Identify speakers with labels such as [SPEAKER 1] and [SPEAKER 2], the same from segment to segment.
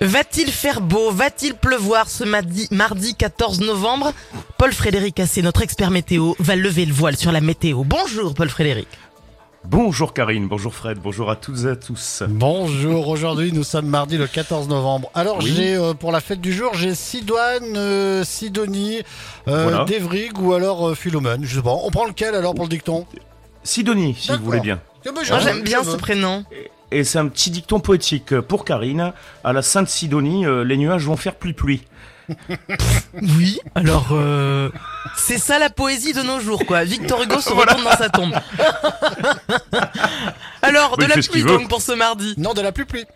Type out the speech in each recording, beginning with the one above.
[SPEAKER 1] Va-t-il faire beau? Va-t-il pleuvoir ce mardi, mardi 14 novembre? Paul Frédéric Assé, notre expert météo, va lever le voile sur la météo. Bonjour Paul Frédéric.
[SPEAKER 2] Bonjour Karine, bonjour Fred, bonjour à toutes et à tous.
[SPEAKER 3] Bonjour, aujourd'hui nous sommes mardi le 14 novembre. Alors
[SPEAKER 2] Oui.
[SPEAKER 3] j'ai euh, pour la fête du jour, j'ai Sidoine, euh, Sidonie, euh,
[SPEAKER 2] Voilà.
[SPEAKER 3] Devrig ou alors euh, Philomène, je sais pas. On prend lequel alors pour le dicton?
[SPEAKER 2] Sidonie, si vous voulez bien.
[SPEAKER 3] Eh ben,
[SPEAKER 1] j'aime bien ce prénom.
[SPEAKER 2] Et c'est un petit dicton poétique pour Karine. À la Sainte Sidonie, euh, les nuages vont faire pluie-pluie.
[SPEAKER 1] Oui, alors euh, c'est ça la poésie de nos jours quoi. Victor Hugo se retourne dans sa tombe. alors de
[SPEAKER 2] Oui,
[SPEAKER 1] la pluie donc pour ce mardi.
[SPEAKER 3] Non, de la pluie pluie.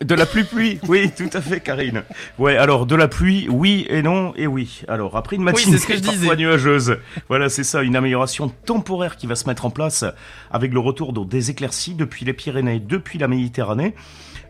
[SPEAKER 2] De la pluie-pluie, oui, tout à fait Karine. Ouais, alors de la pluie, oui et non et oui. Alors après une matinée
[SPEAKER 1] c'est ce que je disais.
[SPEAKER 2] parfois nuageuse, voilà c'est ça, une amélioration temporaire qui va se mettre en place avec le retour des éclaircies depuis les Pyrénées, depuis la Méditerranée.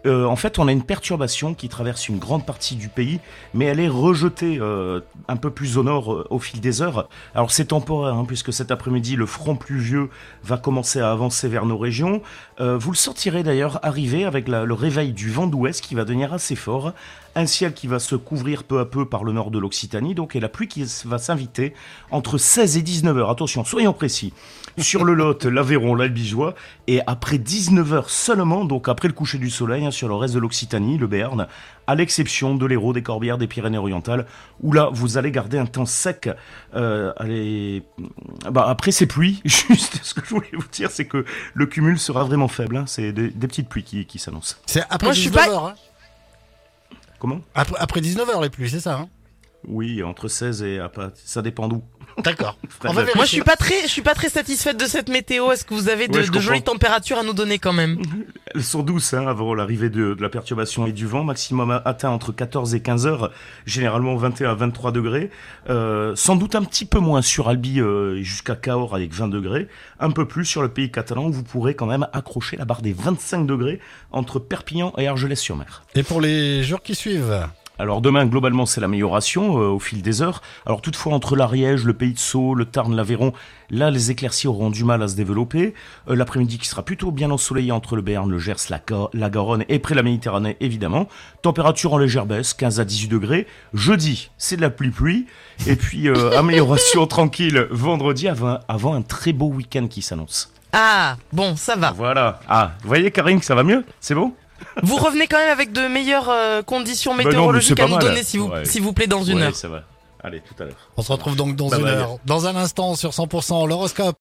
[SPEAKER 2] Euh, en fait, on a une perturbation qui traverse une grande partie du pays, mais elle est rejetée euh, un peu plus au nord euh, au fil des heures. Alors c'est temporaire, hein, puisque cet après-midi, le front pluvieux va commencer à avancer vers nos régions. Vous le sentirez d'ailleurs arriver avec le réveil du vent d'ouest qui va devenir assez fort, un ciel qui va se couvrir peu à peu par le nord de l'Occitanie, donc et la pluie qui va s'inviter entre 16 et 19 heures. Attention, soyons précis. Sur le Lot, l'Aveyron, l'Albigeois, et après 19 heures seulement, donc après le coucher du soleil, hein, sur le reste de l'Occitanie, le Béarn, à l'exception de l'Hérault, des Corbières, des Pyrénées-Orientales, où là, vous allez garder un temps sec. Euh, allez, bah, après ces pluies, juste ce que je voulais vous dire, c'est que le cumul sera vraiment faible. hein. C'est des, des petites pluies qui, qui s'annoncent.
[SPEAKER 3] C'est après
[SPEAKER 1] Moi, je suis
[SPEAKER 3] 19h.
[SPEAKER 1] pas-
[SPEAKER 3] Hein.
[SPEAKER 2] Comment
[SPEAKER 3] Après, après 19h les pluies, c'est ça hein
[SPEAKER 2] Oui, entre 16 et... après, Ça dépend d'où.
[SPEAKER 3] D'accord.
[SPEAKER 1] Moi je suis pas très, je suis pas très satisfaite de cette météo. Est-ce que vous avez de,
[SPEAKER 2] Ouais, je
[SPEAKER 1] de jolies températures à nous donner quand même?
[SPEAKER 2] Elles sont douces hein, avant l'arrivée de, la perturbation et du vent, maximum atteint entre 14 et 15 heures, généralement 21 à 23 degrés. Euh, sans doute un petit peu moins sur Albi euh, jusqu'à Cahors avec 20 degrés, un peu plus sur le pays catalan où vous pourrez quand même accrocher la barre des 25 degrés entre Perpignan et Argelès-sur-Mer.
[SPEAKER 3] Et pour les jours qui suivent?
[SPEAKER 2] Alors demain, globalement, c'est l'amélioration euh, au fil des heures. Alors toutefois, entre l'Ariège, le Pays de Sceaux, le Tarn, l'Aveyron, là, les éclaircies auront du mal à se développer. Euh, L'après-midi qui sera plutôt bien ensoleillé entre le Béarn, le Gers, la, Ga- la Garonne et près de la Méditerranée, évidemment. Température en légère baisse, 15 à 18 degrés. Jeudi, c'est de la pluie-pluie. Et puis, euh, amélioration tranquille vendredi avant, avant un très beau week-end qui s'annonce.
[SPEAKER 1] Ah bon, ça va.
[SPEAKER 2] Voilà. Ah, vous voyez, Karine, que ça va mieux? C'est bon?
[SPEAKER 1] Vous revenez quand même avec de meilleures euh, conditions
[SPEAKER 2] Bah non, mais
[SPEAKER 1] météorologiques
[SPEAKER 2] c'est
[SPEAKER 1] à
[SPEAKER 2] pas
[SPEAKER 1] nous
[SPEAKER 2] mal.
[SPEAKER 1] donner, s'il vous,
[SPEAKER 2] Ouais.
[SPEAKER 1] s'il vous plaît, dans une
[SPEAKER 2] Ouais,
[SPEAKER 1] heure.
[SPEAKER 2] ça va. Allez, tout à l'heure.
[SPEAKER 3] On se retrouve donc dans
[SPEAKER 2] Bye
[SPEAKER 3] une
[SPEAKER 2] bye.
[SPEAKER 3] heure. Dans un instant sur 100% l'horoscope.